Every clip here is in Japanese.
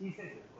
Sí, César.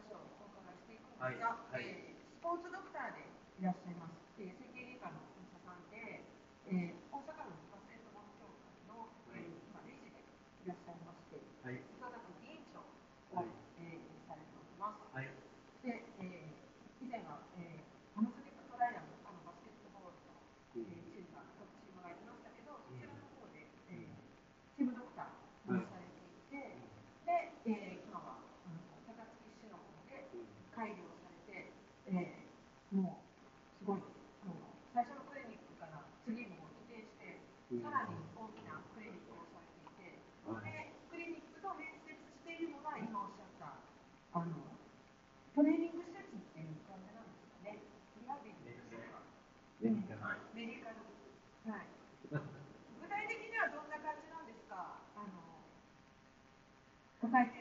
らに大きなクリニックをされていて、それクリニックと面接しているのが、今おっしゃったあのトレーニング施設っていう感じなん。ですかね、リハビリとしては。メディカル。はい。具体的にはどん。な感じなん。ですか、あの答えて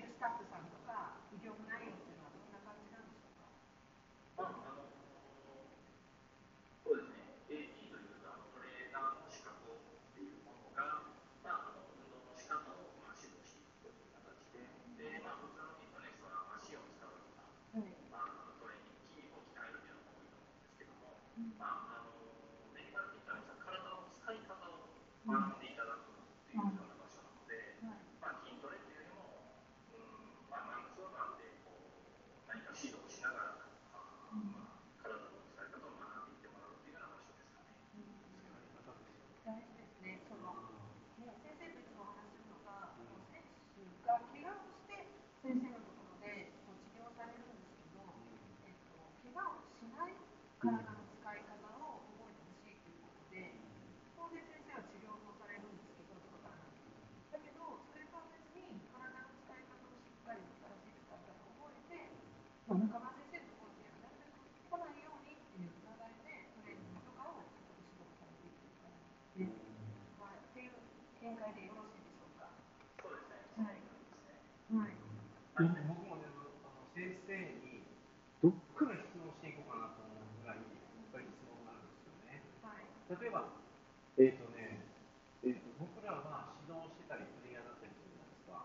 僕もね、先生に、どっから質問していこうかなと思うぐらい、やっぱり質問があるんですよね。はい、例えば、えっ、とね、えーと、僕らは指導してたり、プレイヤーだったりするじゃないですか。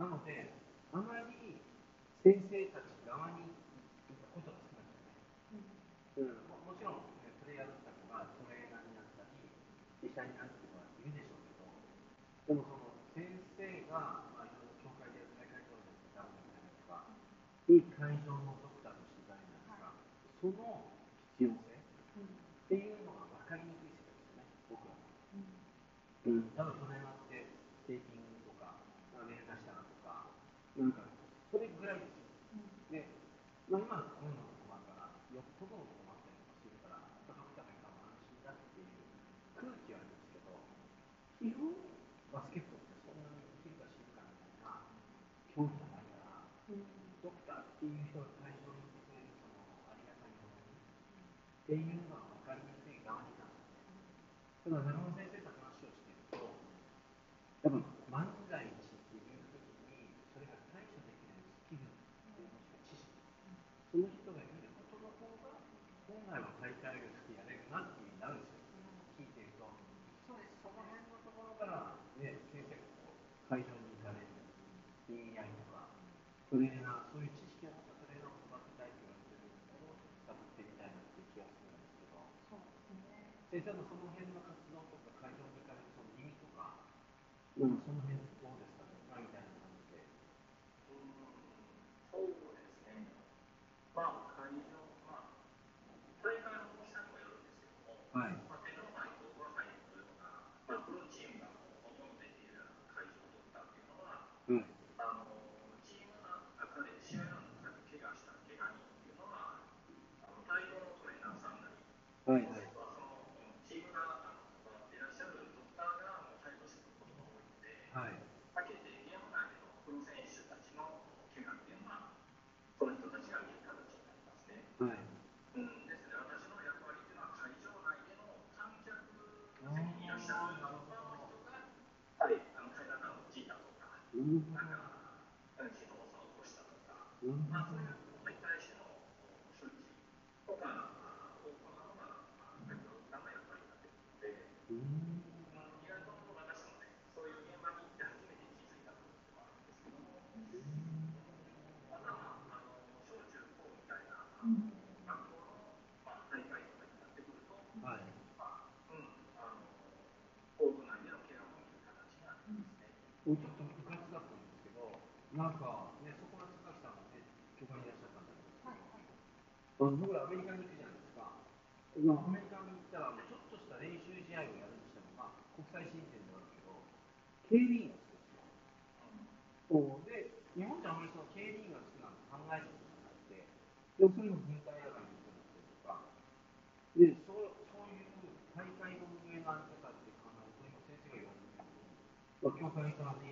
なので、あまり先生っていうのは分かりにくいがになただ長尾先生と話をしてると多分万が一っていうきにそれが対処できないスキルっていうもしか知識その人がいることの方が本来は大会が好きやれるなっていうなるん。ですよ聞いてるとそうですその辺のところからね先生がこう会場に行かれる恋愛とかトレ ספר נכון うん。なんか、ね、そこは高橋さんがね、教会にいらっしゃったんだけど、はいは、僕らアメリカに行くじゃないですか、うん、アメリカに行ったら、ちょっとした練習試合をやるにしても、まあ、国際親善ではあるけど、警備員が好きですよ。で、日本じゃあんまりその警備員が好きなんて考えることがなくて、要するに軍隊やらに行くんだとか、でそうそういう大会の運営があり方って考えると、今先生が言われてるように、教会に行かなくて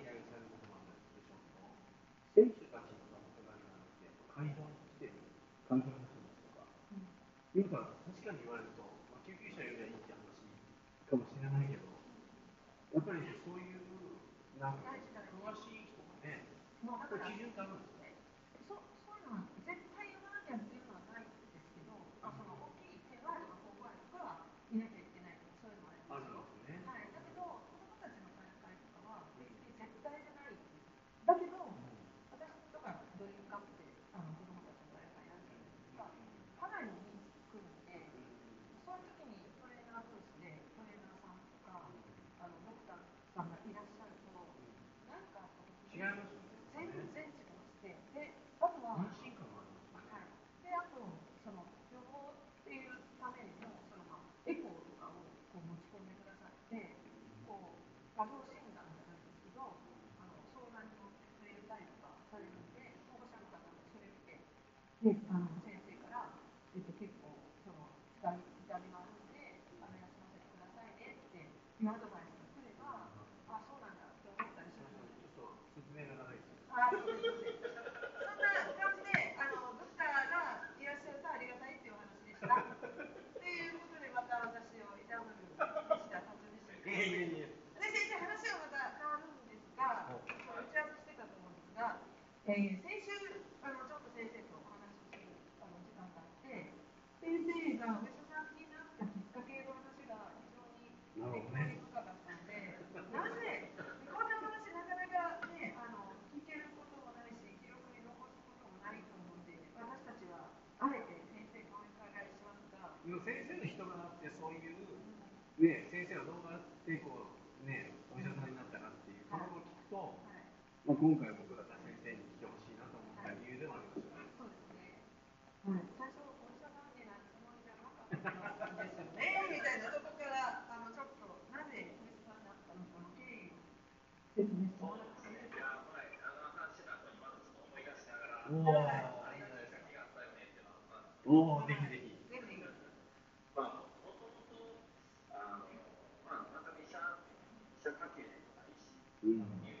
いい。先生からえっと結構その痛みがあるんであの休ませてくださいねっていうアドバイスが来ればあそうなんだって思ったりしますちょっと説明が長いですあそうそんな感じであのドクターがいらっしゃるとありがたいっていうお話でしたっていうことでまた私を痛むた途でしたけどで先生話はまた変わるんですが打ち合わせしてたと思うんですが、えーそういう、ね、先生はどうやってこう、ね、お医者さんになったかっていうことを聞くと、まあ、今回僕だったら先生に来てほしいなと思った理由でもありますよね。そうですね。はい、最初お医者さんでなるじゃなかったですよね。みたいなとこからあのちょっとなぜお医者さんったのか。嗯。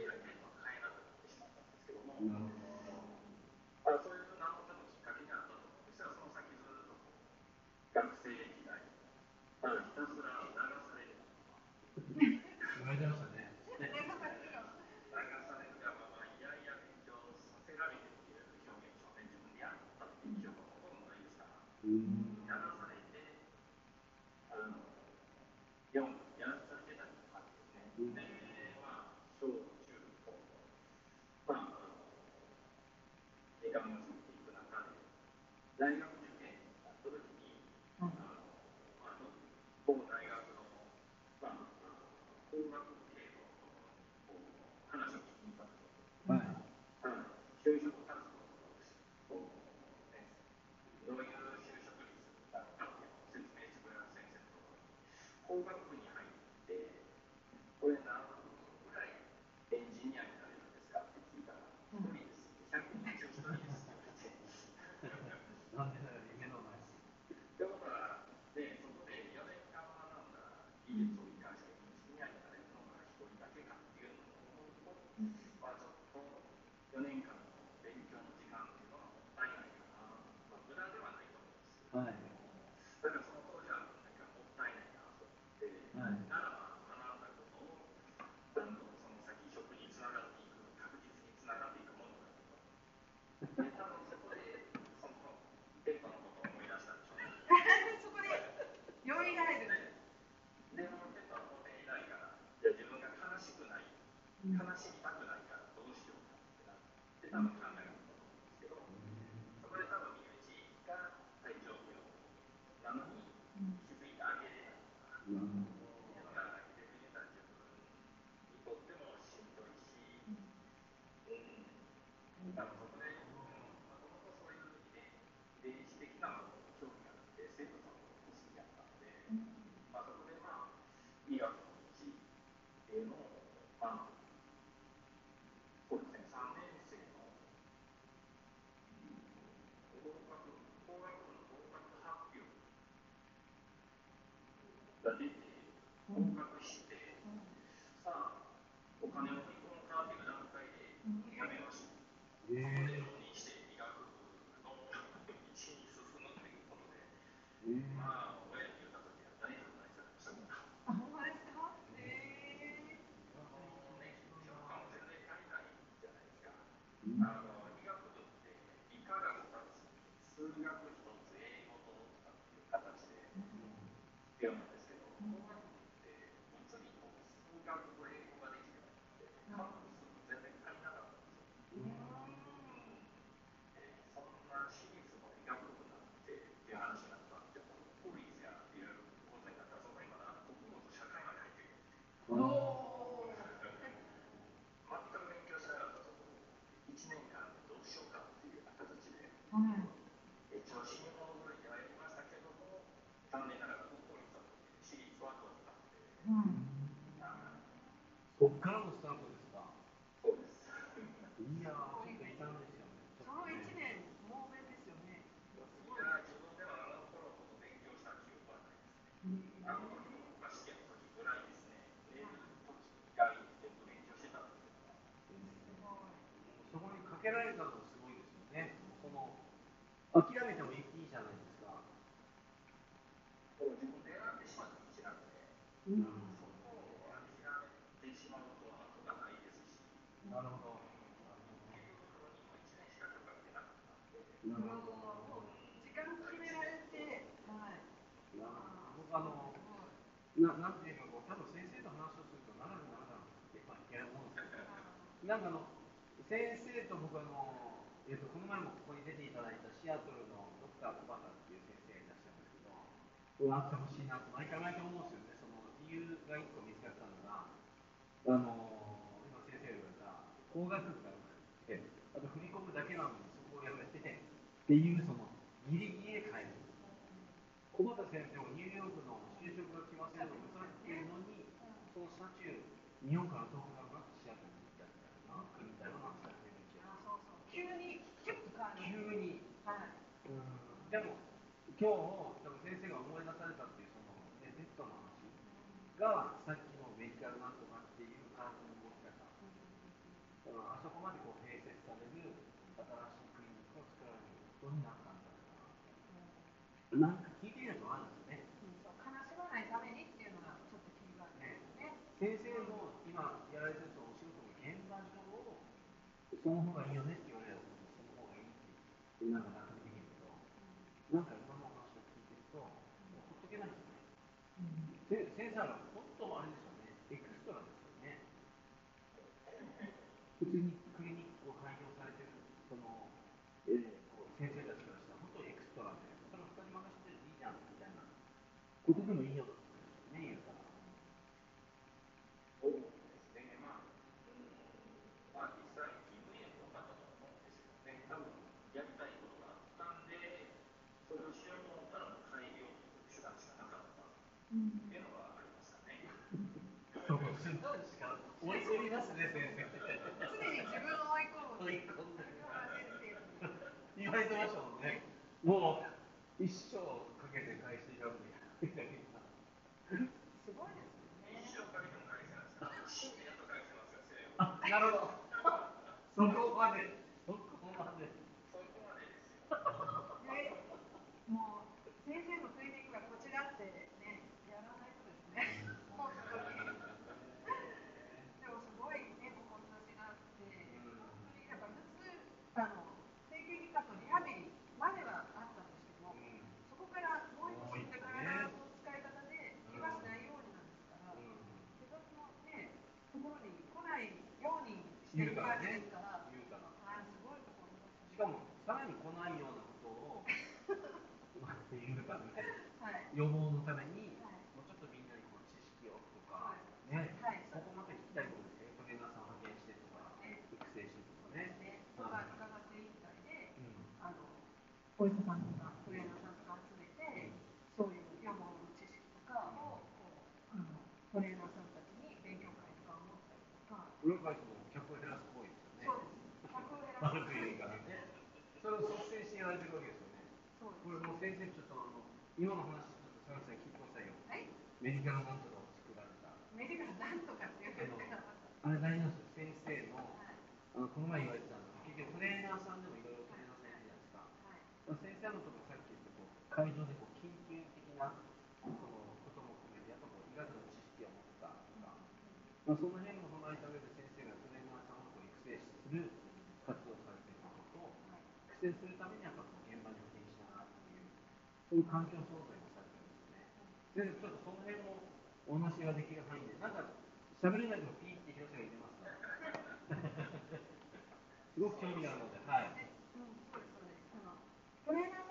extraño. 悲しみたくないからどうしようかってなって多分考えると思うんですけど、そこで多分身内が体調不良なのに気づいてあげれないとか、うんっていうのが逆に言ったら自分にとってもしんどいし、うん、多分そこで、もともとそういう遺伝遺伝子的なものに興味があって、生徒さんも好きだったので。まあ、そこでまあ、医学の道っていうのを、まあ、そうですね、3年生の合格、工学部の合格発表が出て、合格して、さあ、お金を振り込むかっていう段階でやめました。そこでえ浪人して医学部の道に進むということで、ー、えー、まあ、親に言った時は大反対されましたから。あ、ほんまですか。えあのね、教科も全然足りないじゃないですか。うんあの医学部って理科が2つ、数学1つ、英語とっていう形で必要なんですけど、工学部って物理と数学と英語ができるようになって、数全然足りなかったんですよ。えーそんな私立の医学部なんてっていう話になったんで、法律やっていうことになったら、そこにまだ国語と社会まで入ってくる。ー、おー。全く勉強しなかったところ1年間でどうしようかっていう形ではい。一応死に物狂いではやりましたけども残念ながら国公立は私立は取ったのでうん。あそっからのスタートですか？そうですいやー、ちょっと異端ですよね。ちその一年猛勉ですよね。いや自分ではあの頃ほど勉強した記憶はないですねあの時試験の時ぐらいですね寝る時以外全部勉強してたんですけどそこにかけられたのがすごいですよね。その諦めてもいいいいじゃないですか。こう自分で選んでしまって道なのでうん、そこを諦めてしまうと後がないですしなるほど。結局浪人も1年しかかかってなかったんでなるほど。もう時間決められて、はい。な僕あのすごいななんていうかこう多分先生と話をすると長くなるかなってやっぱり思うんですけど、なんかあの先生と僕あのえっとこの前もここに出ていただいたシアトルのドクター小畑っていう先生がいらっしゃるんですけど、こうあってほしいなと毎回毎回思うんですよね。その理由が一個見つかったのが、あの今先生が言われた工学部がなくて、あと振り込むだけなのにそこをやめててっていうそのギリギリで帰る。小畑先生もニューヨークの就職が来ませんとかさっていうのに、その車中、日本から遠くなくなって急にキュッと変わる。急に。はい。でも、今日、多分先生が思い出されたっていう、その、ね、テストの話が、さっきのメディカルなんとかっていう体の動き方。だからあそこまでこう併設される新しいクリニックを作られることになったんじゃないかな。なんか聞いてみるとあるんですね。そう悲しまないためにっていうのがちょっとキーワードですね。先生も今やられてるお仕事の現場上をその方がいいよねながら見ると、なんか今の話を聞いてると、もうほっとけないですね。うん、先生は本当あれですよね、エクストラですよね。普通にクリニックを開業されてるその、えー、こう先生たちからしたら、本当エクストラで、それ人に任せていいじゃんみたいな。ここでもいいよと追い込みますね先生常に自分を追い込む。追い込んで言われてましたもんねもう一生かけて返していたんといけないすごいですね。一生かけても返せないですから、死んでやっと返せますよ、せいあなるほどそこまでそこまでそこまでですよ。ねもう先生のトレーニングはこちらってね、やらないとですね。本当に。でもすごいね、志があって、本当にだから普通あの整形外科とリハビリまではあったとしても、そこからもう一歩進ん。で体の使い方で怪我しないようになんですから、自分のねところに来ないようにしていくわけですから、言うからあすごいところしかもさらに来ないようなことを はい。予防のためにはいもうちょっとみんなにこう知識をとか、はいね、はいここまで聞きたいことですねトレーナーさん派遣してとか、ね育成してとかね、ね、とか伺って委員会で、うんあの、お医者さんとかトレーナーさんとか集めて、そういう予防の知識とかを、あの、トレーナーさんたちに勉強会とかを持ったりとか。それを率先してやられてるわけですよね。そうこれもう先生ちょっとあの今の話聞いてくださいよ。はい。メディカルなんとかを作られた。メディカルなんとかっていうあれ大事なんです会場でこう緊急的なそのことも含めてやっぱこう医学の知識を持ったとか、まあ、その辺も踏まえた上で先生がトレーナーさんをこう育成する活動をされていることと育成するためにやっぱこう現場に派遣しながらっていうそういう環境創造をされてるんですよね。先生ちょっとその辺もお話ができる範囲でなんか喋れないけどピーって広瀬が入れますかすごく興味があるので、はい。うん、そうです、そうです。あの、トレーナー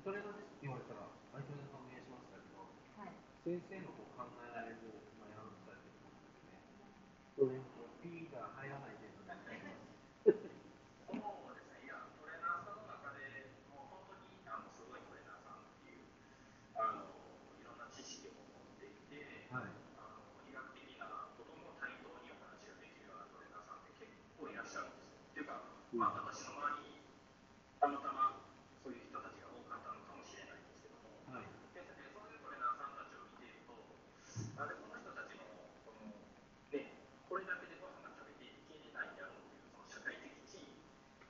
トレーナーですって言われたら、はい、トレーナーさんお願いしますだけど、はい。先生のこう考えられる、まあ、やろうとされてることですね。それこう P が入らないでお願いします。そうです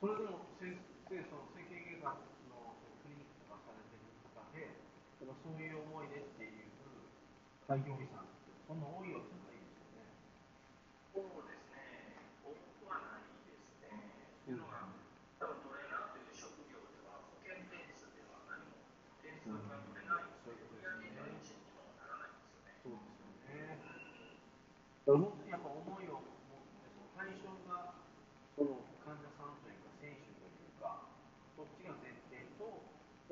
それでも先生、その整形外科のクリニックとかされてる中で、そういう思いでっていう開業医さんって、そんな多いわけじゃないですよね？そうですね、多くはないですね。と、いうのが、多分トレーナーという職業では、保険点数では何も点数が取れないので、売り上げの一にもならないんですよね。そうですよね。うん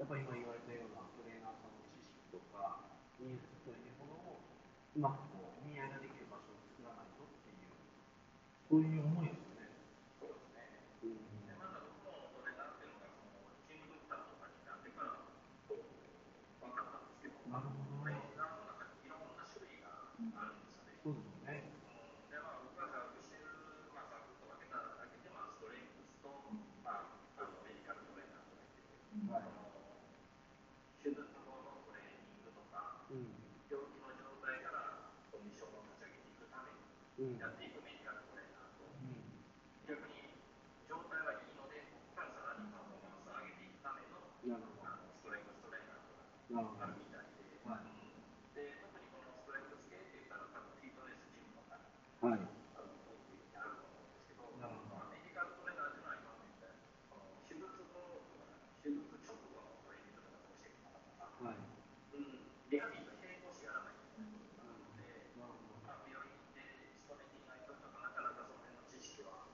ぱ今言われたようなトレーナーさんの知識とか技術というものをうまくこう見合いができる場所を作らないとっていう、そういう思いですよね。そうですね。うんで、また僕もトレーナーっていうのが、そのチームドクターとかになってから、こう、分かったんですけど、なるほどトレね。ーナーの中にいろんな種類があるんですよね。そうですよね。でまあ、僕が把握している、まあ、サクッと分けただけで、まあ、ストレングスと、まあ、あのメディカルトレーナーとか言ってて、はいその手術後のトレーニングとか、うん。病気の状態からコンディションを立ち上げていくためにうん。やっていくメディカルトレーナーと、うん。逆に状態はいいので、ここからさらにパフォーマンスを上げていくためのなるほあのストレングストレーナーとかど。なるほど。あるみたいで、はい。で特にこのストレングス系って言ったら、多分フィットネスジムとか。はい。あの多くあると思うんですけど、なるほどまあ、メディカルトレーナーというのは今も言ったように、この手術後とか、手術直後のトレーニングとかどうしていくのかとか、はい。うん、リハビリと並行してやらないといけないことがあるので、なるほど。まあ、病院で勤めていないと、ちょっとなかなかその辺の知識は、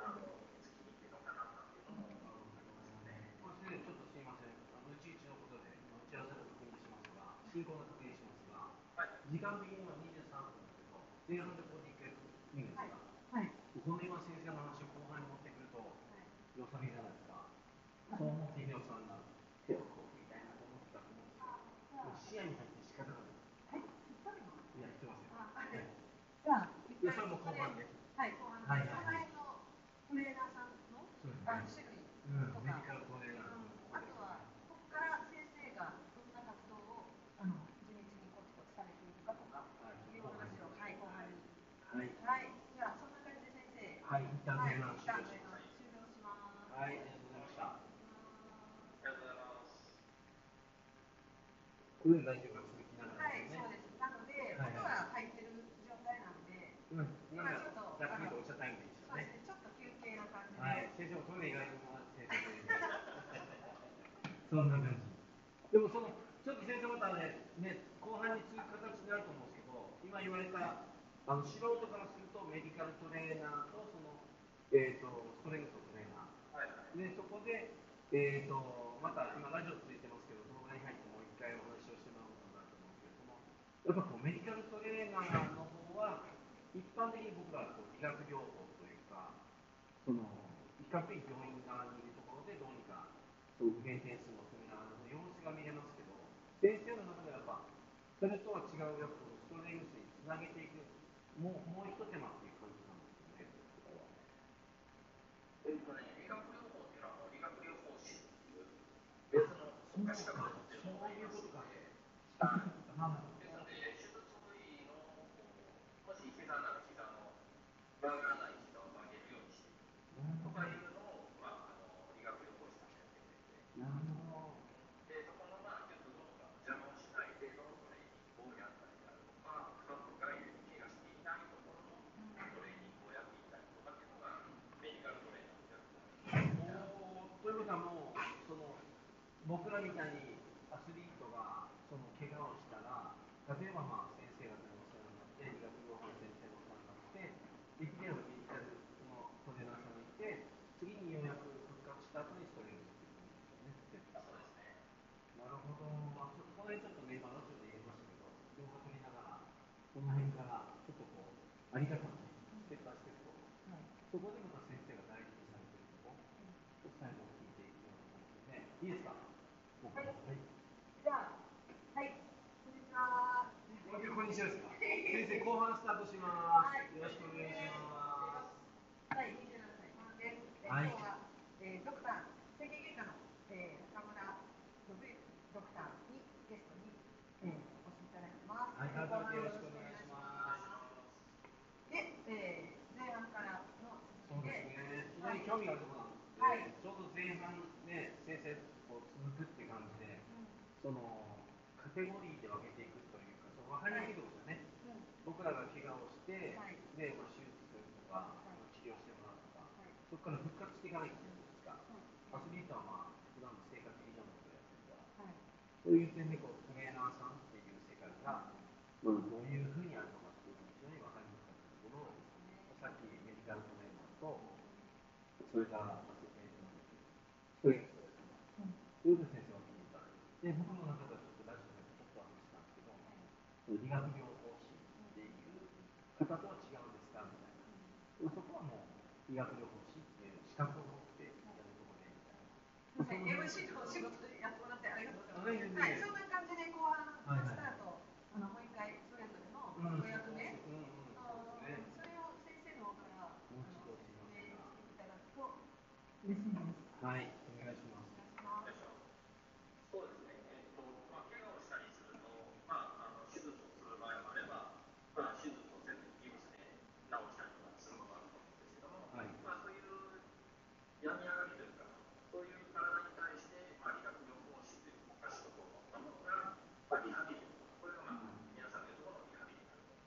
あの、つきにくいのかなっていうのもありますよね。これ先生、ちょっとすみません。あのうちうちのことで、今打ち合わせの確認しますが、進行の確認しますが、はい。時間的には23分ですけど、前半でここで一回いいですか、はい。この今先生の話を後半に持ってくると、良さげじゃないですか。そう思って秀夫さんが手をこうみたいなと思ってたと思うんですけど、もう視野に入って仕方がない。はい。一人の。いや、知ってますよ。あはいはいじゃあ、一いや、それも後半で。はい、後半で。はいその辺のトレーナーさんのそうですねあ種類うん、とか、メディカルトレーナー。あとは、ここから先生がどんな活動をあの地道にコツコツされているかとか、はいいう話を、はい、後半に。はい。はい、じゃあ、そんな感じで先生。はい、一旦はい、前半一旦終了します。終了します。はい、ありがとうございました。ありがとうございます。これで大丈夫です。続きながらはい、そうです。なので、はい。音が入ってる状態なんで、うん、なんか、ざっくりとおっしゃったようにですね。そうですね、ちょっと休憩な感じで。はい、先生もトイレ行かれるのは先生で。そんな感じ。でもその、ちょっと先生またね、ね、後半に続く形になると思うんですけど、今言われた、あの素人からするとメディカルトレーナーと、その、えっ、と、ストレングスのトレーナー。はいはい。で、そこで、えっ、と、また今ラジオついてますけど、動画に入ってもう一回お話をしてもらおうかなと思うんですけど、その、やっぱこうメディカルトレーナーの方は、一般的に僕らはこう医学療法というか、その、比較的病院側にいるところでどうにか、その減点数のセミナーの様子が見れますけど、先生の中ではやっぱ、それとは違う、やっぱこのストレングスにつなげていく、もう、もう一手間っていう感じなんですよね、ここは。えっとね、理学療法っていうのはもう理学療法士っていう別の国家資格を持っている人がいますので、はいですので、手術部位の、もし膝なら膝の、曲がらない膝を曲げるようにしていくとかいうのを、まあ、あの理学療法士さんがやってくれて、なるほど。で、そこのまあ、術後とか邪魔をしない程度のトレーニングをやったりであるとか、カップ外で怪我していないところのトレーニングをやっていたりとかっていうのが、メディカルトレーナーのやることなんで。もう、その僕らみたいにアスリートがその怪我をしたら、例えばまあ先生方にお世話になって、理学療法の先生のお世話になって、できればメディカルのトレーナーさんに行って、次にようやく復活した後にストレングスっていうことですよね、そうですね。なるほど、まあ、ちょこの辺ちょっとね、今ラジオで言いましたけど、動画撮りながら、この辺からちょっとこう、あり方をね、カットします。はい。よろしくお願い。します。はい、はい、えー、ドクター、整形外科の、えー、中村信ドクターにゲストに、えー、お越しい。ただきます。はい、よろしくお願い。します。で、えー、前半からのそうですね。非常に興味があるところはい、ちょうど前半ね、先生を続くって感じで、うん、そのカテゴリーで分けてい。くとい。うか、その分かりやすい。ところ僕らが怪我をして、はい、ねまあ、手術するとか、はい、治療してもらうとか、はい、そこから復活していかないじゃないですか、アスリートは、まあ、普段の生活以上のことをやってるから、そういう点でこうトレーナーさんっていう世界が、どういうふうにあるのかっていうのが非常に分かりにくかったところを、ねさっきメディカルトレーナーと、それから、まス、説明してもらって、そういうことです。ね。MCC のお仕事でやってもらってありがとうございます。はい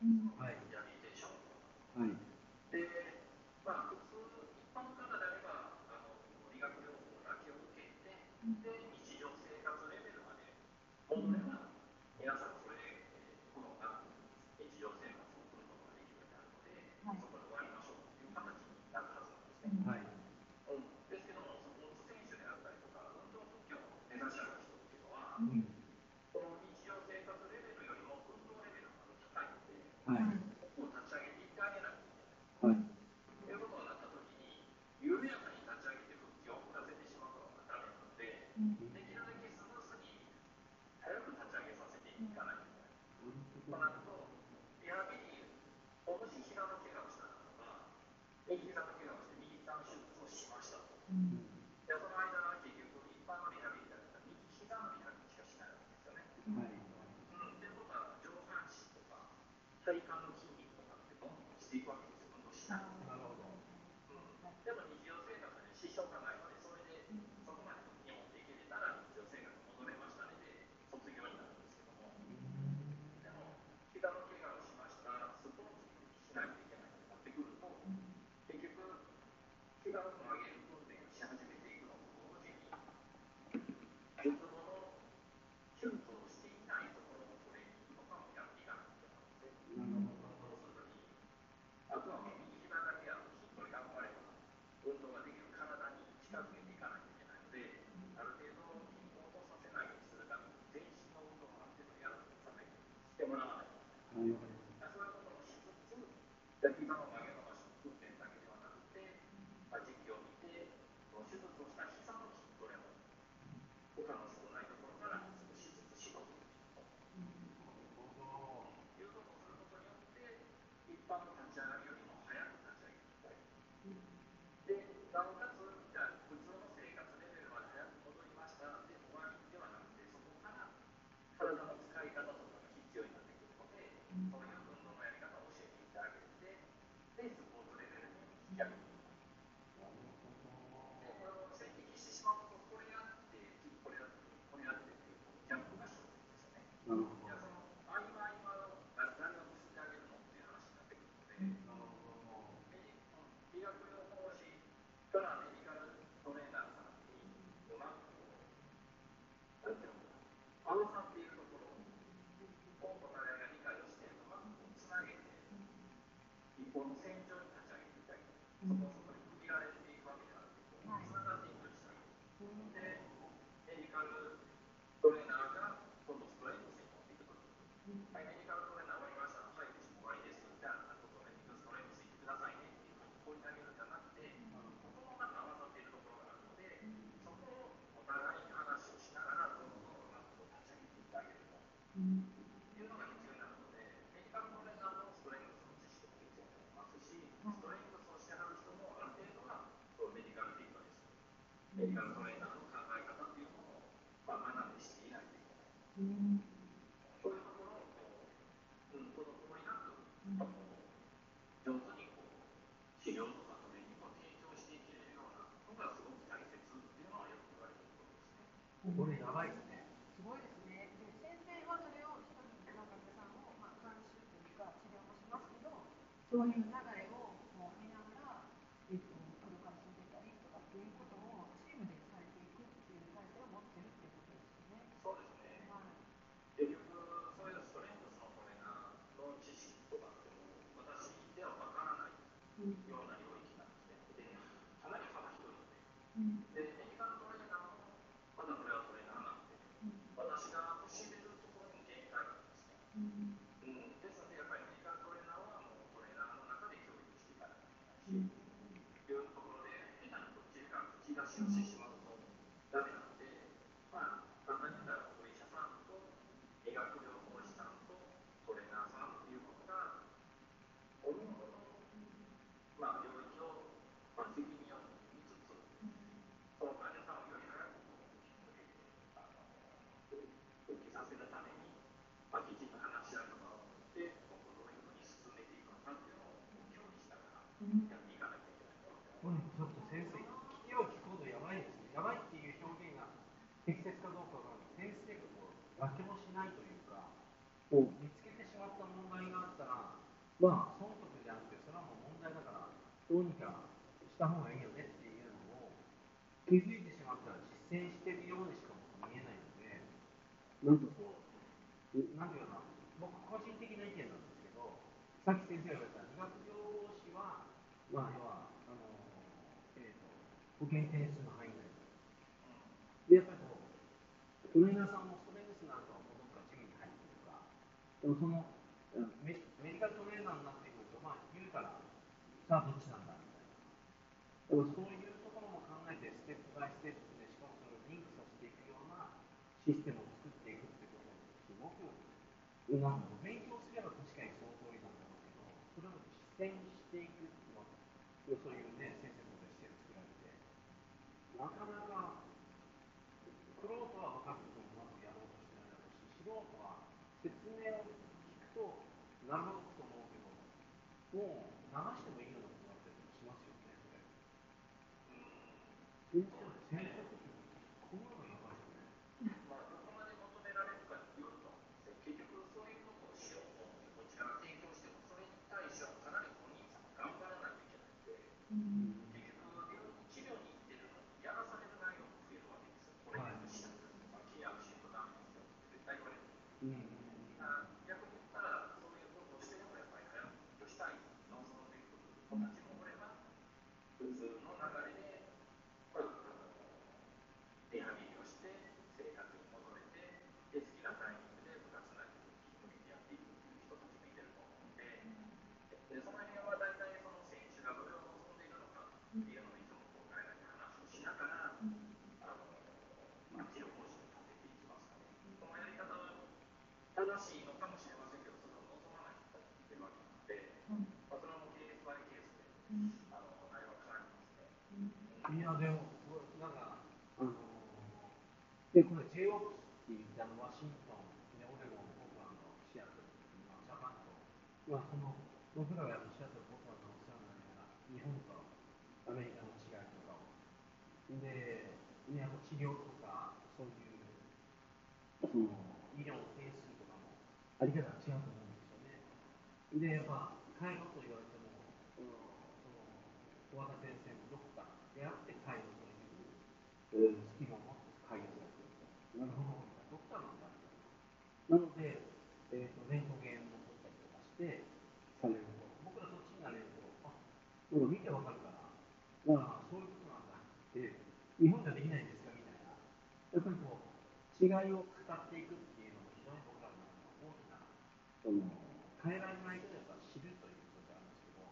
はい、じゃでしょ。はい。で、まあ、普通、一般の方であれば、あの理学療法だけを受けて、で、日常生活レベルまで本来は、皆さんそれで、この日常生活を送ることができるようになるので、はい、そこで終わりましょうという形になるはずなんですね。はいうん、ですけども、スポーツ選手であったりとか、運動特許を目指しちゃう人っていうのは、うん流れをこう見なが、えっと、アドバイスを出たりとかっていうことをチームでされていく。そうですね。はい結局、そういうストレングスのトレーナーの知識とかっても私ではわからないような領域なんですね。で、かなり幅広い。うん、メディカルトレーナーも、まだこれはトレーナーなんで、私が教えれるところに限界があるんですね。うんうん、ですので、やっぱりメディカルトレーナーはもうトレーナーの中で教育していかなきゃいけないし、いうところで、下手にこっちが口出しをしてしまうとダメなんで、まあ、簡単に言ったら、お医者さんと医学療法士さんとトレーナーさんっていうものが、おのおのの、まあ、領域を、まあ、責任を見つつ、その患者さんをより早くこうあの復帰させるために、まあ、きちんと話し合いとかをして、今後どういうふうに進めていくのかっていうのを協議しながらうんやっていかなきゃいけないとこれちょっと先生、聞きを聞くほどやばいですね。やばいっていう表現が適切かどうかが先生がこう妥協しないというか、こう見つけてしまった問題があったら、まあ損得じゃなくて、それはもう問題だから、どうにかした方がいいよねっていうのを気づいてしまったら実践しているようにしか僕見えないので、なんかこう、なんていうかな、僕個人的な意見なんですけど、さっき先生が言われた医学療法士は、まあ、要は、あの、えーと、保険点数の範囲内。で、やっぱりこう、トレーナーさんもストレングスなんかをどっかジムに入ってるか、でもその、うんメメディカルトレーナーになってくると、まあ、言うから、さあどっちなんだみたいな。でもそういうところも考えて、ステップバイステップで、しかもそれをリンクさせていくようなシステムを作っていくってことを、すごく、なんか勉強すれば確かにその通りなんだろうけど、それを実践していくのは、そういうね、先生のことで施設作られて、なかなか、クロートは分かることもまずやろうとしてないだろうし、素人は説明を聞くと、なるほどと思うけど、もう流してもいいようなことだったりしますよね、それ。先生の先生的に、こんなのやばいよね。まあ、どこまで求められるかによると思うんですよ。結局、そういうことをしようと思って、こちらが提供しても、それに対してはかなり本人さん頑張らないといけないので、結局、治療に行ってるのに、やらされる内容も増えるわけですよ。これはいしたくまあ、契約しないとダメですよって絶対言われる。うん。あ逆に言ったら、そういうことをしてでもやっぱり早くしたい、望んでくる子たちもおれば、普通の流れで、まあ、あのリハビリをして、生活に戻れて、で好きなタイミングで部活なりに向けてやっていくっていう人たちもいてると思うので、でその辺は大体その選手がどれを望んでいるのかっていうのをいつもこう彼らに話をしながら、あのまあ、治療方針を立てていきますので、そのやり方は正しいのかもしれませんけど、それを望まない人たちもいてるわけなので、まあ、それはもうケースバイケースで、あの内容は変わりますね。いや、でも、なんか、あので、これ JOPS っていう、あの、ワシントン、で、オレゴン、ポートランド、シアトル、ジャパンと、まあ、その、僕らがやっぱシアトル、ポーランドのお世話になりながら、日本とアメリカの違いとかを、で、ね、や治療とか、そういう、その、医療の点数とかも、あり方が違うと思うんですよね。で、まあ、介護と言われても、その、その、小和田先生もドクターであって介護という、えースキルを持って介護されていると。なるほど、ドクターなんだって。なので、えーと、レントゲンも取ったりとかして、されると。僕らそっちになれると、あ、なんか見てわかるから、ああ、そういうことなんだって、日本じゃできないんですかみたいな。やっぱりこう、違いを語っていくっていうのも非常に僕らの大きな、その、変えられないけどやっぱ知るということなんですけど、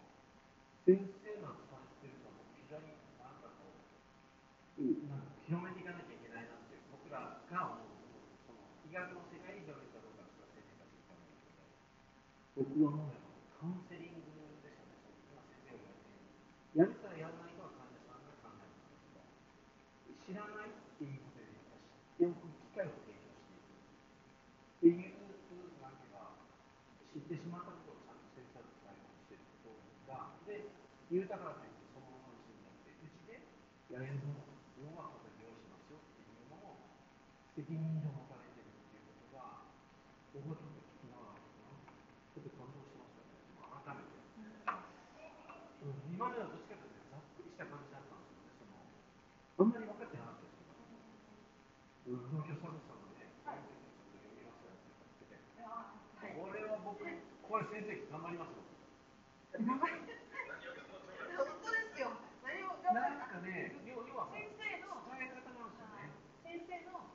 先生の伝えてるのも非常になんかこう、うんなんか広めていかなきゃいけないなって僕らが思うその医学の世界に広めるかどうかっていうのは先生たちに言ったんですけど、僕はもう本当ですよ。何かね、先生の伝え方。先生の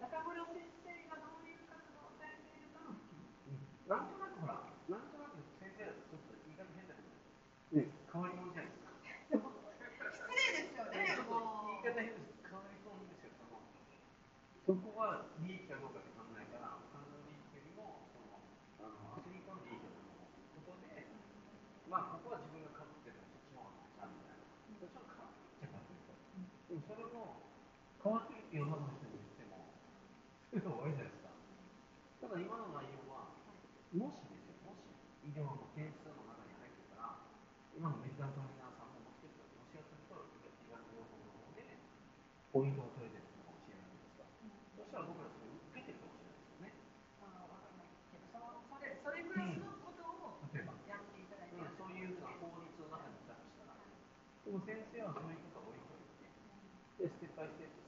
中村先生がどういうをているかの、なんとなくほら、なんとなく先生はちょっと言い方変だけど、うん、変わり者じゃないですか。失礼ですよね。もう言い方変です。変わり者ですよ。そこは。の中の人に言っても、そじゃないですか？ただ今の内容は、もしですよ、もし医療の件数の中に入ってたら、今のメディカルトレーナーさんも持ってたと、もしやったら、医学療法の方で、ポイントを取れてるかもしれないですか。そしたら僕らそれ受けてるかもしれないですよね。あ、わかんないけど、そのそれそれぐらいのことをやっていただいて、そういう法律の中にいたとしたら、でも先生はそういうこといとて、ステップバイステップ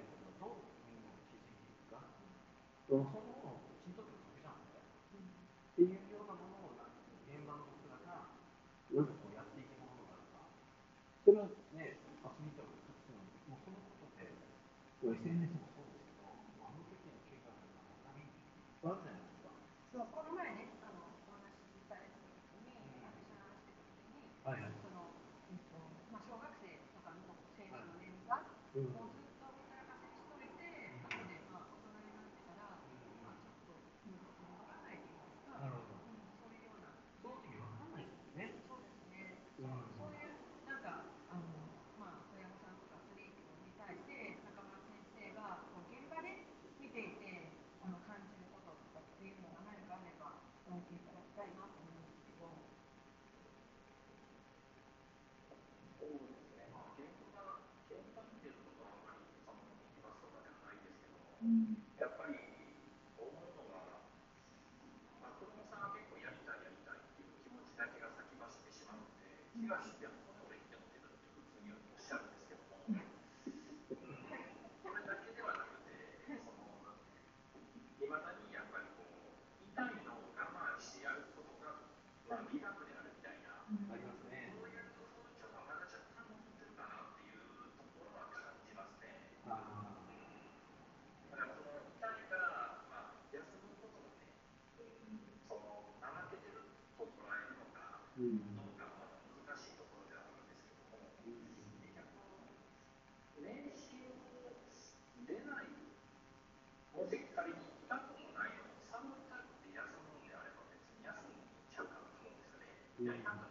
name.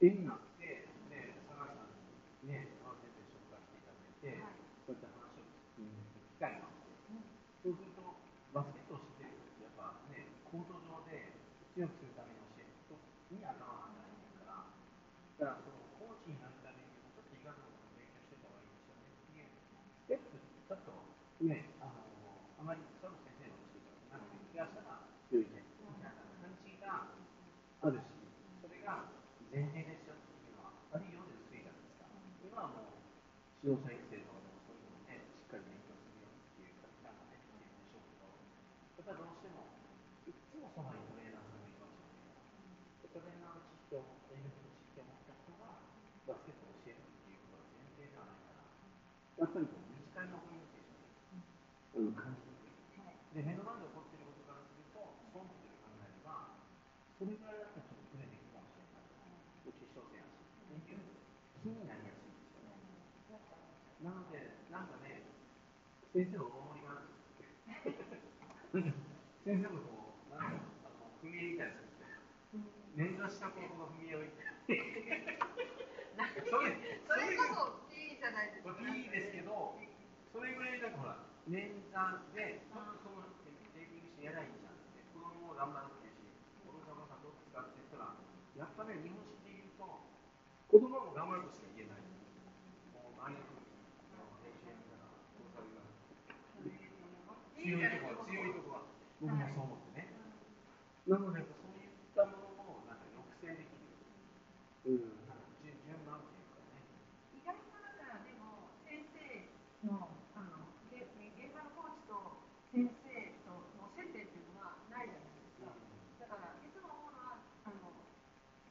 縁があって、ね、佐賀さんにね、合わせて紹介していただいて、はい、そういった話を聞く機会があって、そうすると、バスケットをしてると、やっぱね、コート上で強くするための教えとに頭が働いてるから、だからそのコーチになるためにも、ちょっと医学とも勉強してた方がいいですよね。ステップ、ちょっとね。う指導者育成とかでもそういうのをね、しっかり勉強するよっていう方がね、いるんでしょうけど、やっぱりどうしても、いつもそばにトレーナーさんがいるわけじゃないから、トレーナーの知識を持った、いろいろ知識を持った人が、バスケットを教えるっていうことが前提ではないから、やっぱりこう身近なコミュニケーションで、うん、感じにくい。で、目の前で起こっていることからすると、損得で考えれば、それぐらいだったらちょっとプレーできるかもしれない。決勝戦やし、っていう気になりやすいですよね。なので、なんかね、先生のお守りがあるんです先生のこう、なんか、あの、踏み絵みたいなやつ捻挫した子の踏み絵をそれ、それこそいいじゃないですか。いいですけど、それぐらいなんかほら、捻挫で、ちょっとそのテーピングしてやらいいじゃんって、子供も頑張ってるし、お父さんお母さんどうですかって言ったら、やっぱね、日本式で言うと、子供も頑張るとしか言えない。もう周りの空気の練習やめたら殺される強いところは強いところは、僕もそう思ってね。なので、そういったものをなんか抑制できる。うん、なんか順順番っていうかね。意外とだからでも先生のあので現場のコーチと先生との接点っていうのはないじゃないですか。だからいつも思うのはあの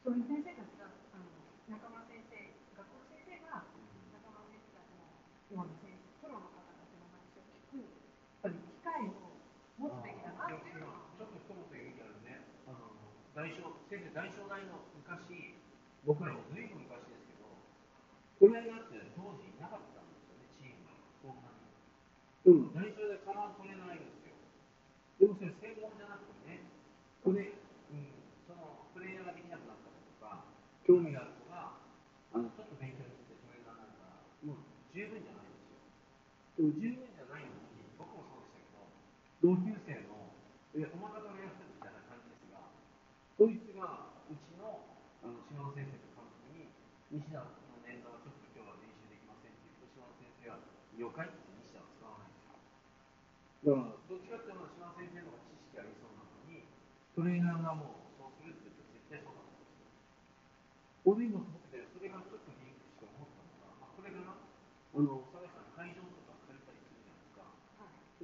そういう先生たちがあの仲間先生学校の先生が仲間の先生たちのような先生プロの方たちの話を聞くやっぱり機会を持つべきだなっていうのは。ちょっと一言言うけどね、あの大正先生、大正大の昔、僕らもずいぶん昔ですけど、トレーナーって当時いなかったんですよね、チームに。そんなに。うん、大正大からトレーナーいんですよ。でもそれ専門じゃなくてね、これ、うん、そのプレイヤーができなくなったりとか、興味がある子が、ちょっと勉強してトレーナーになるか、もう十分じゃないんですよ。でも十分じゃないのに、僕もそうでしたけど、同級生の、え、お前がトレーナーするみたいな感じですが、そいつがうちのあの島野先生と監督に、西田の年度はちょっと今日は練習できませんって言うと、島野先生は、了解って西田は使わないんですよ。だから、どっちかっていうと島野先生の方が知識ありそうなのに、トレーナーがもうそうするって言って絶対そうだったんですよ。俺今思って、それがちょっとリンクして思ったのが、まあ、これが、あの、佐々木さん会場とか借りたりするじゃないですか。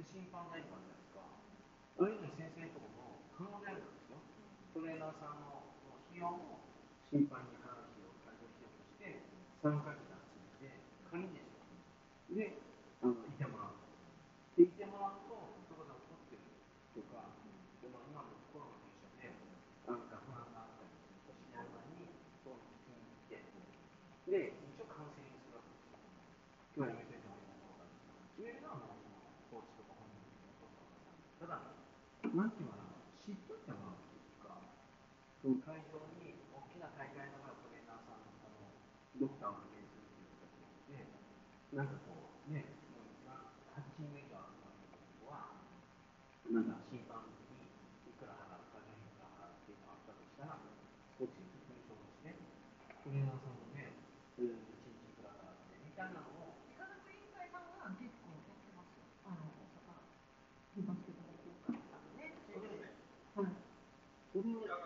で、審判台とかじゃないですか。ああいうの先生ところも可能であるんですよ。トレーナーさんの費用も審判に話を会場費用として参加費がついて、仮にですよ。で、あの、いてもらう。で、いてもらうと、そこで起こってるとか、でも今のコロナと一緒で、なんか不安があったりすると、しない間に、そう聞きに行って、で、一応カウンセリングするわけですよ。今日はやめといた方がいいと思うから。言えるのはもう、その、コーチとか本人のお父さんお母さん。ただ、なんていうかな、知っといてもらうっていうか、その会場に大きな大会だからトレーナーさん、あの、ドクターを派遣するっていう形で、なんかこう、ね、もうな8チーム以上集まるようなとこは、なんか審判にいくら払うか、いくら払っていうのがあったとしたら、コーチに組みして、トレーナーさんもね、1日いくら払って、みたいなのを、医科学委員会さんは結構やってますよ。あの大阪バスケットボール協会さんね。そうですね。はい。それを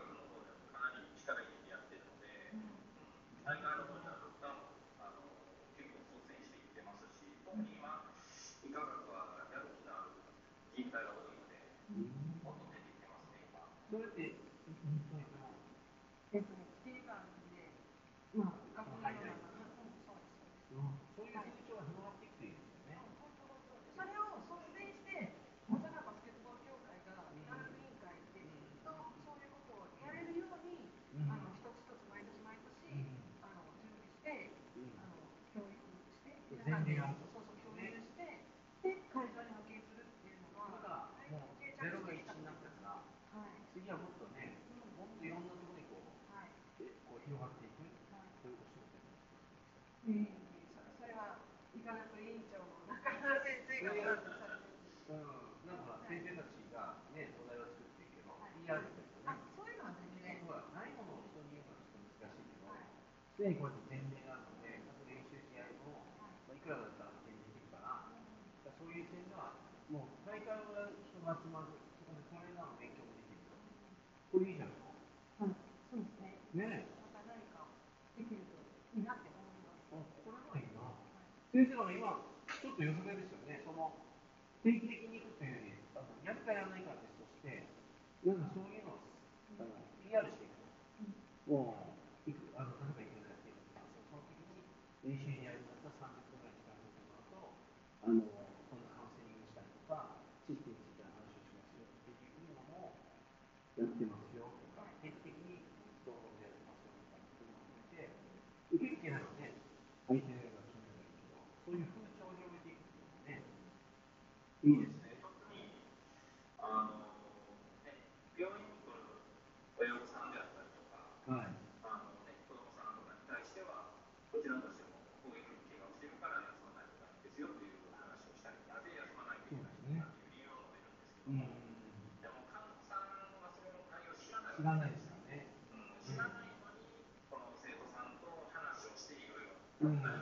常にこて前例るので、各練習試合も、まあ、いくらだったら全然できるから、からそういう点では、もう大会は人が集まる、そこでこれなの勉強もできる。これいいじゃないですか。うん、そうですね。ねえ。また何かできるといいなって思います。あ、これはいいな。先生は今、ちょっと予測ですよね。その定期的に行くというより、あのやるかやらないかってとして、なんかそういうのを、うん、PR していくと。うんい。ですね。あの、ね、病院に来る親御さん。であったりとか、はいあのね、子供さん。とかに対しては、こちらとしてもこういうふうに怪我をしているから休まないといけないん。ですよという話をしたり、なぜ休まないといけないん。だという理由を述べるん。ですけども、でも、患者さん。はそれの対応を知らないですよね。知らないのに、この生徒さん。と話をしていろいろ。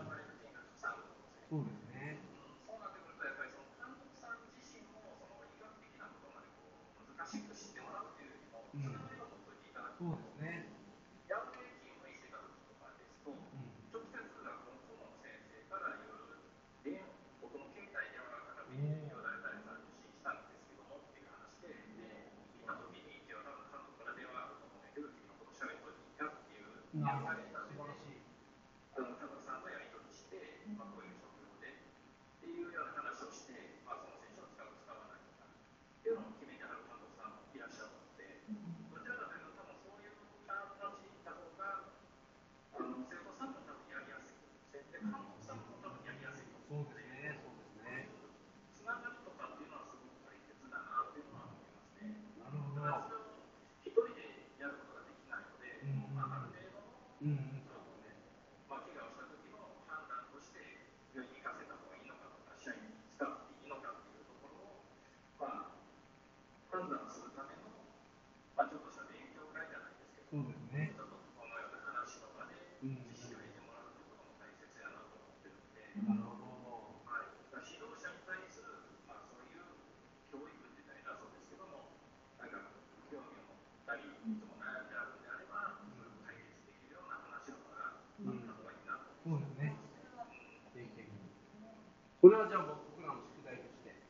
これはじゃあ僕らの宿題として、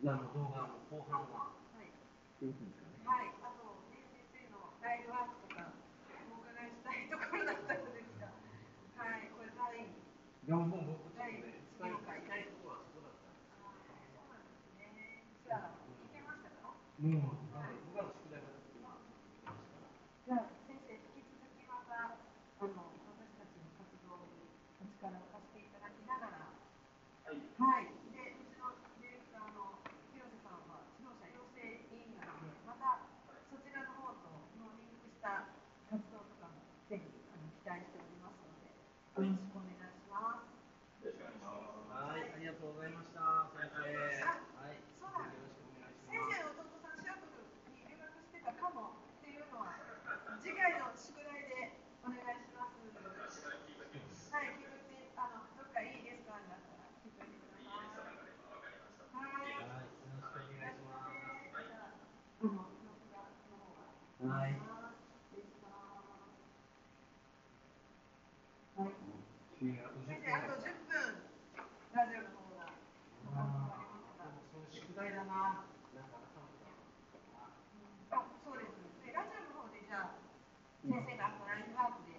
じゃあ動画の後半は、はい、あと、ね、先生のライブワークとか、お伺いしたいところだったのですが、はい、これ第、ね、いや、もう僕ちょね、伝いところそ。うなんですね。じゃあ、聞けましたか？もうよろしくお願いします。はい、ありがとうございました。先生。はい。す。先生の弟さん、シに留学してたかもっていうのは、次回の宿題でお願いします。はい、聞て、あの、どっかいいレストだったら聞いてください。はい。This is a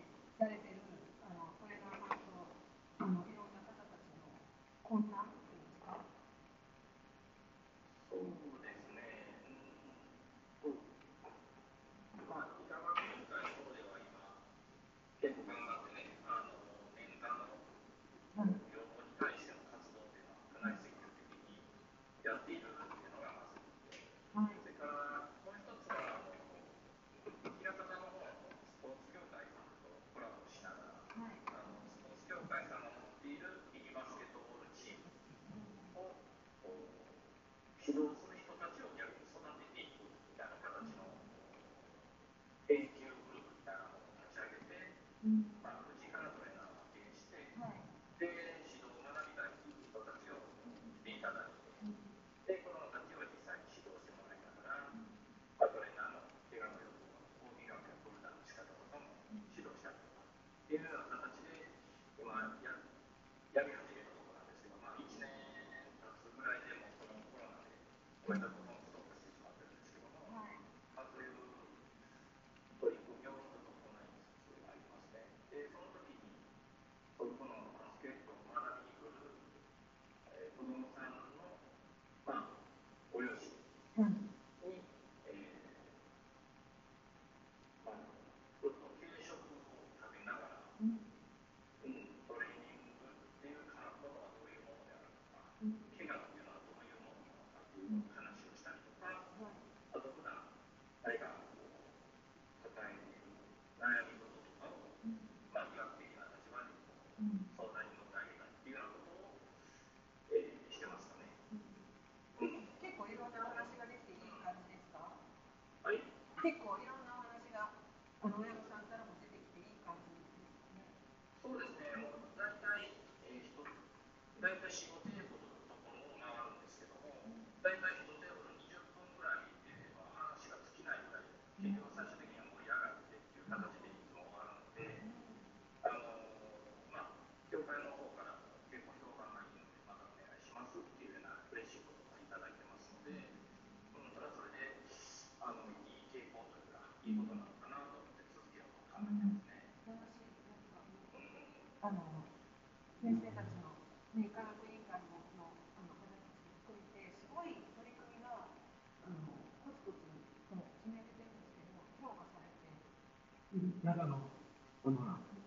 中のもん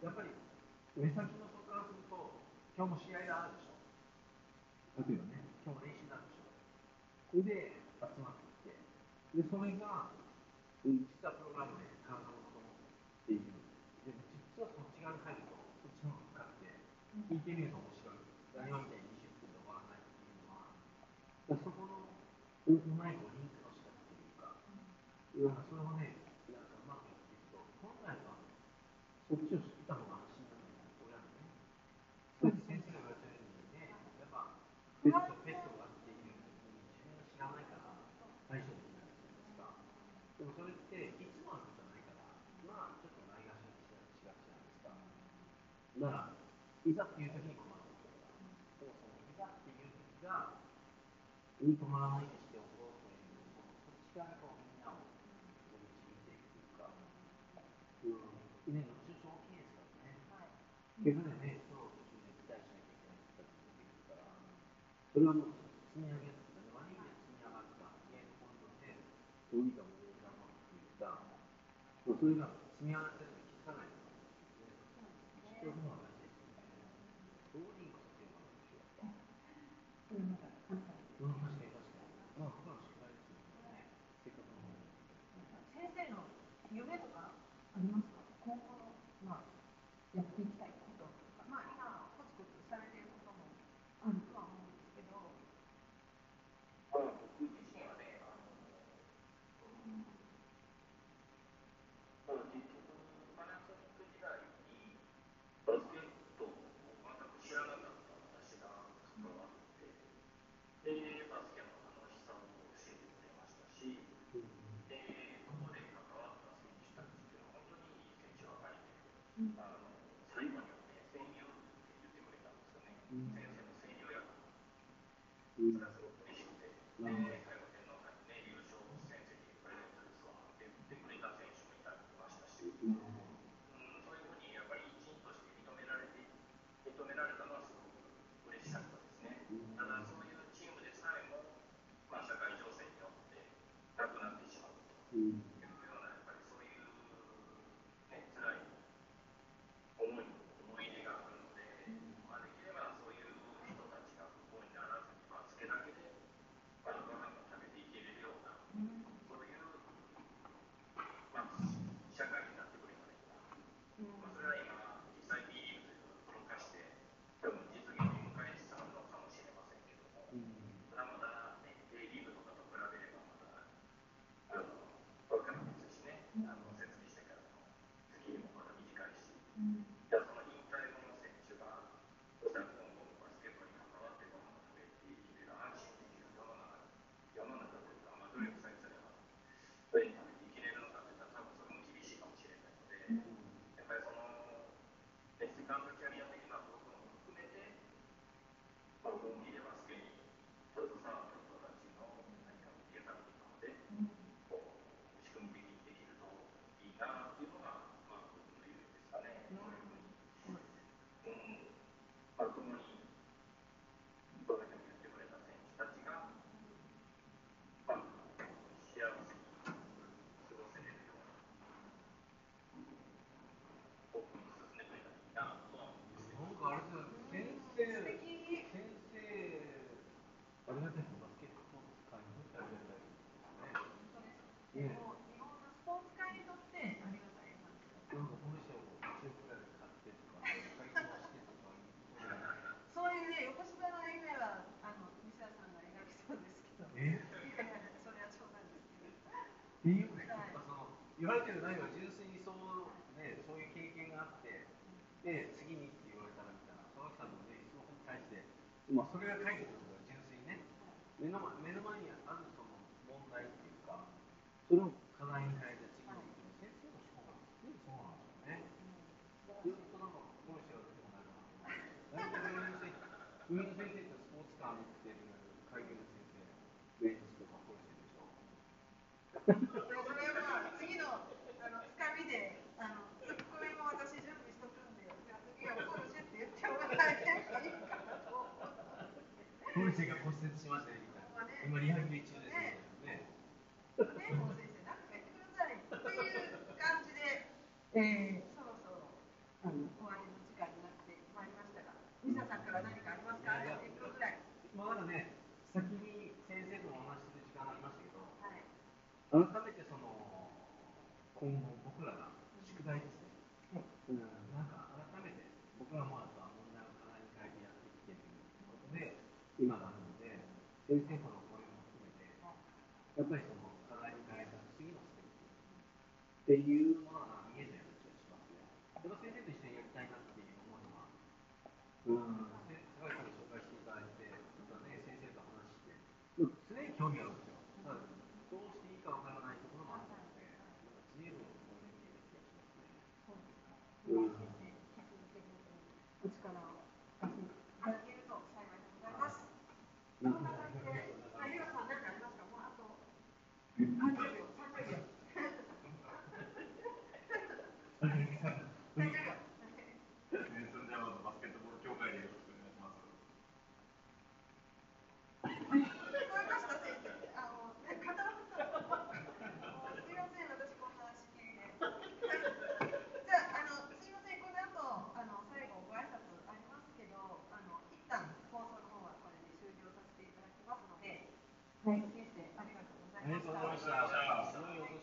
やっぱり目先のことからすると、今日も試合があるでしょ。例えよね、今日も練習なんでしょ。それで集まってきて、でそれが、実はプログラムで体のこともっていう。でも実はそっち側に入ると、そっちの方が深くて、聞いてみると面白い。今みたいに20分で終わらないっていうのは、そこのうまいこっちを知ったのが親のね。先生が言われたようにね、やっぱ、ペット、ペットがっていうときに自分が知らないから大丈夫になるじゃないですか。でもそれっていつもあるんじゃないから、まあちょっとないがしろにしがちじゃないですか。なら、いざっていうときに困るんですから、そもそもいざっていうときが、いい込まらないでしておこうという、そのこっちからこうみんなを導いていくか。うん、ねっていうふうなね、それはもう、積み上げったにかもね、頑張っていった。それが積み上がった言われてる内容は純粋にそう,、ね、そういう経験があってで次にって言われたらみたいなその人の、ね、質問に対して、まあ、それが解決する純粋にね目の前目の前にあるその問題っていうかそれを課題に変えて次に行く先生の思考が全部そうなんですよねずっとなんかこの人が出てこないな。と思って大体上の先生ってスポーツカーに行ってる会議の先生レイジとかこうしてるでしょそれはまあ次のあのつかみであのツッコミも私準備しとくんでじゃあ次はポルシェって言ってもらえてもいいかなと思って。ポルシェが骨折しましたよみたいな今リハビリ中ですねね、もう先生、なんか言ってくださいっていう感じで、えー、そろそろ終わりの時間になってまいりましたが、さんから何かありますか、あと1分ぐらい。まあまだね先に先生とお話しする時間がありましたけどはい、改めてその今後僕らが宿題ですね、うん、なんか改めて僕らもやっぱ問題を課題に変えてやってきてることで今があるので先生とのこういうのも含めてやっぱりその課題に変えた次のステップっていうものが見えたような気がしますね。やっぱ先生と一緒にやりたいなっていう思いは、うん、で高橋さんに紹介していただいて、またね、先生と話して、常に興味あるんですよ。ただどうしていいかわからないところもあったので、なんか自由をここで見える気がしますね。そうですか。今先生、引き続きお力を出していただけると幸いでございます。こんな感じで、まあ、ゆうさん、何かありますか、30秒、30秒。30秒。えーそれではまずバスケットボール協会でよろしくお願いします。聞こえました先生。あの、ね、固まった。もうすみません、私こんな仕切りで。じゃあ、あの、すみません、この後、あの、最後ご挨拶ありますけど、あの、一旦放送の方はこれで終了させていただきますので。はい、先生、ありがとうございました。ありがとうございした。すごい。